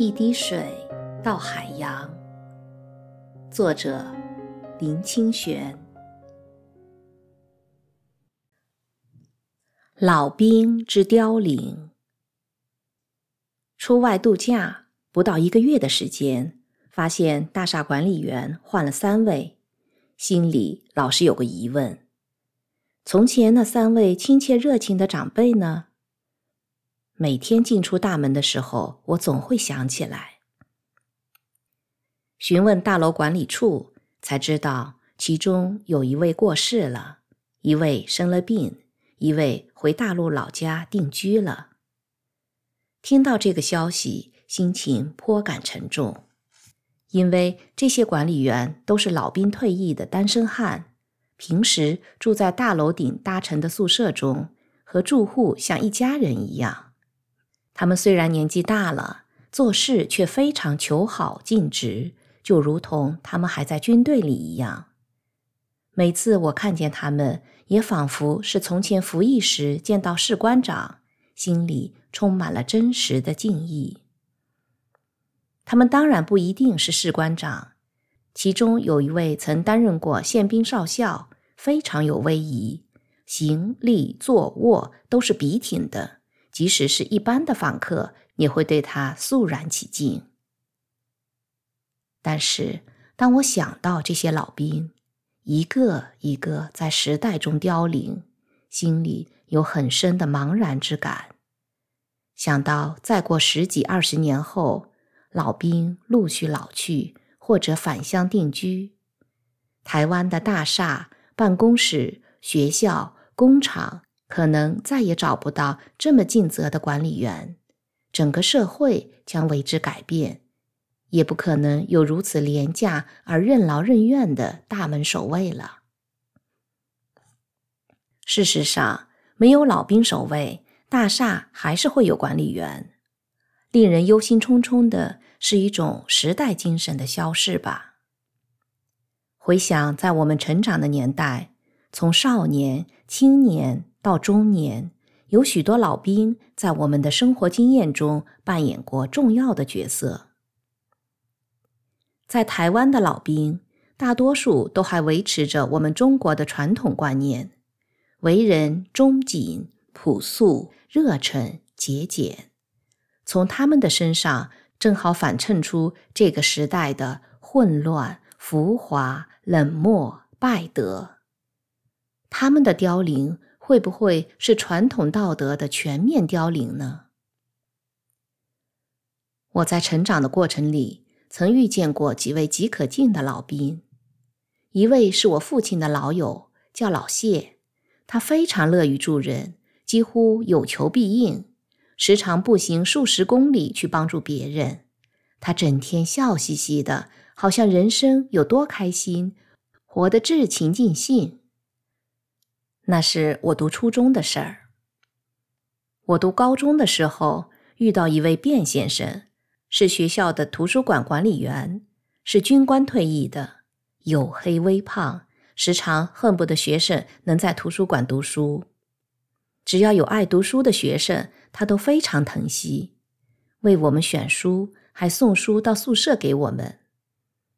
一滴水到海洋。作者：林清玄。老兵之凋零。出外度假不到一个月的时间，发现大厦管理员换了三位，心里老是有个疑问：从前那三位亲切热情的长辈呢？每天进出大门的时候，我总会想起来。询问大楼管理处，才知道其中有一位过世了，一位生了病，一位回大陆老家定居了。听到这个消息，心情颇感沉重，因为这些管理员都是老兵退役的单身汉，平时住在大楼顶搭成的宿舍中，和住户像一家人一样。他们虽然年纪大了，做事却非常求好尽职，就如同他们还在军队里一样。每次我看见他们，也仿佛是从前服役时见到士官长，心里充满了真实的敬意。他们当然不一定是士官长，其中有一位曾担任过宪兵少校，非常有威仪，行立坐卧都是笔挺的。即使是一般的访客，也会对他肃然起敬。但是，当我想到这些老兵一个一个在时代中凋零，心里有很深的茫然之感。想到再过十几二十年后，老兵陆续老去或者返乡定居，台湾的大厦、办公室、学校、工厂。可能再也找不到这么尽责的管理员，整个社会将为之改变，也不可能有如此廉价而任劳任怨的大门守卫了。事实上，没有老兵守卫，大厦还是会有管理员。令人忧心忡忡的是一种时代精神的消逝吧。回想在我们成长的年代，从少年、青年。到中年，有许多老兵在我们的生活经验中扮演过重要的角色。在台湾的老兵，大多数都还维持着我们中国的传统观念，为人忠谨、朴素、热忱、节俭。从他们的身上，正好反衬出这个时代的混乱、浮华、冷漠、败德。他们的凋零。会不会是传统道德的全面凋零呢？我在成长的过程里，曾遇见过几位极可敬的老兵。一位是我父亲的老友，叫老谢，他非常乐于助人，几乎有求必应，时常步行数十公里去帮助别人。他整天笑嘻嘻的，好像人生有多开心，活得至情尽兴。那是我读初中的事儿。我读高中的时候，遇到一位卞先生，是学校的图书馆管理员，是军官退役的，黝黑微胖，时常恨不得学生能在图书馆读书。只要有爱读书的学生，他都非常疼惜，为我们选书，还送书到宿舍给我们。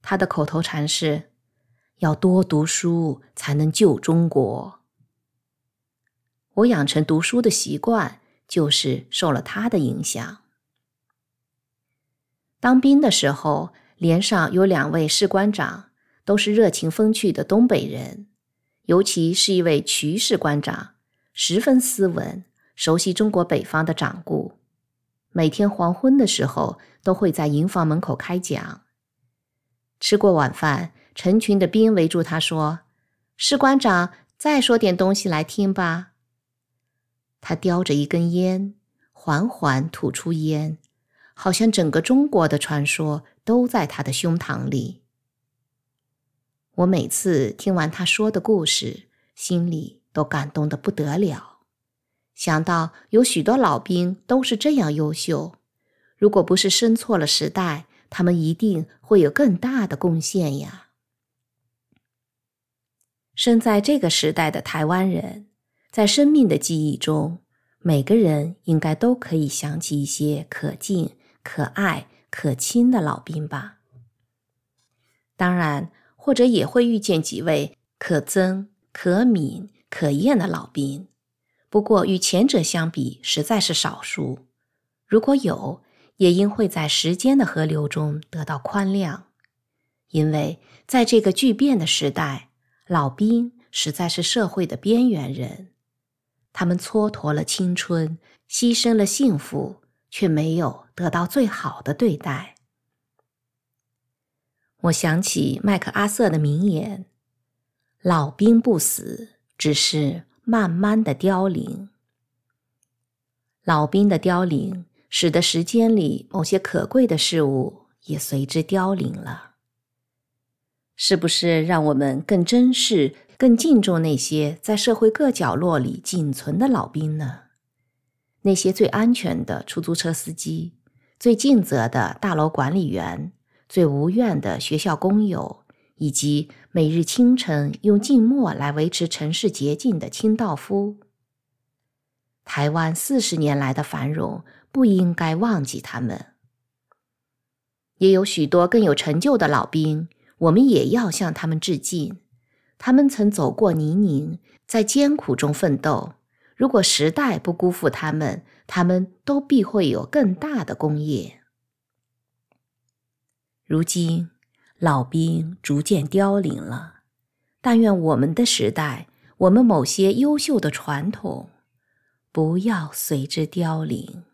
他的口头禅是：“要多读书，才能救中国。”我养成读书的习惯，就是受了他的影响。当兵的时候，连上有两位士官长，都是热情风趣的东北人，尤其是一位瞿士官长，十分斯文，熟悉中国北方的掌故。每天黄昏的时候，都会在营房门口开讲。吃过晚饭，成群的兵围住他说：“士官长，再说点东西来听吧。”他叼着一根烟，缓缓吐出烟，好像整个中国的传说都在他的胸膛里。我每次听完他说的故事，心里都感动得不得了。想到有许多老兵都是这样优秀，如果不是生错了时代，他们一定会有更大的贡献呀。生在这个时代的台湾人。在生命的记忆中，每个人应该都可以想起一些可敬、可爱、可亲的老兵吧。当然，或者也会遇见几位可憎、可悯、可厌的老兵，不过与前者相比，实在是少数。如果有，也应会在时间的河流中得到宽谅，因为在这个巨变的时代，老兵实在是社会的边缘人。他们蹉跎了青春，牺牲了幸福，却没有得到最好的对待。我想起麦克阿瑟的名言：“老兵不死，只是慢慢的凋零。”老兵的凋零。使得时间里某些可贵的事物也随之凋零了，是不是让我们更珍视、更敬重那些在社会各角落里仅存的老兵呢？那些最安全的出租车司机、最尽责的大楼管理员、最无怨的学校工友，以及每日清晨用静默来维持城市洁净的清道夫。台湾四十年来的繁荣。不应该忘记他们。也有许多更有成就的老兵，我们也要向他们致敬。他们曾走过泥泞，在艰苦中奋斗。如果时代不辜负他们，他们都必会有更大的功业。如今，老兵逐渐凋零了，但愿我们的时代，我们某些优秀的传统，不要随之凋零。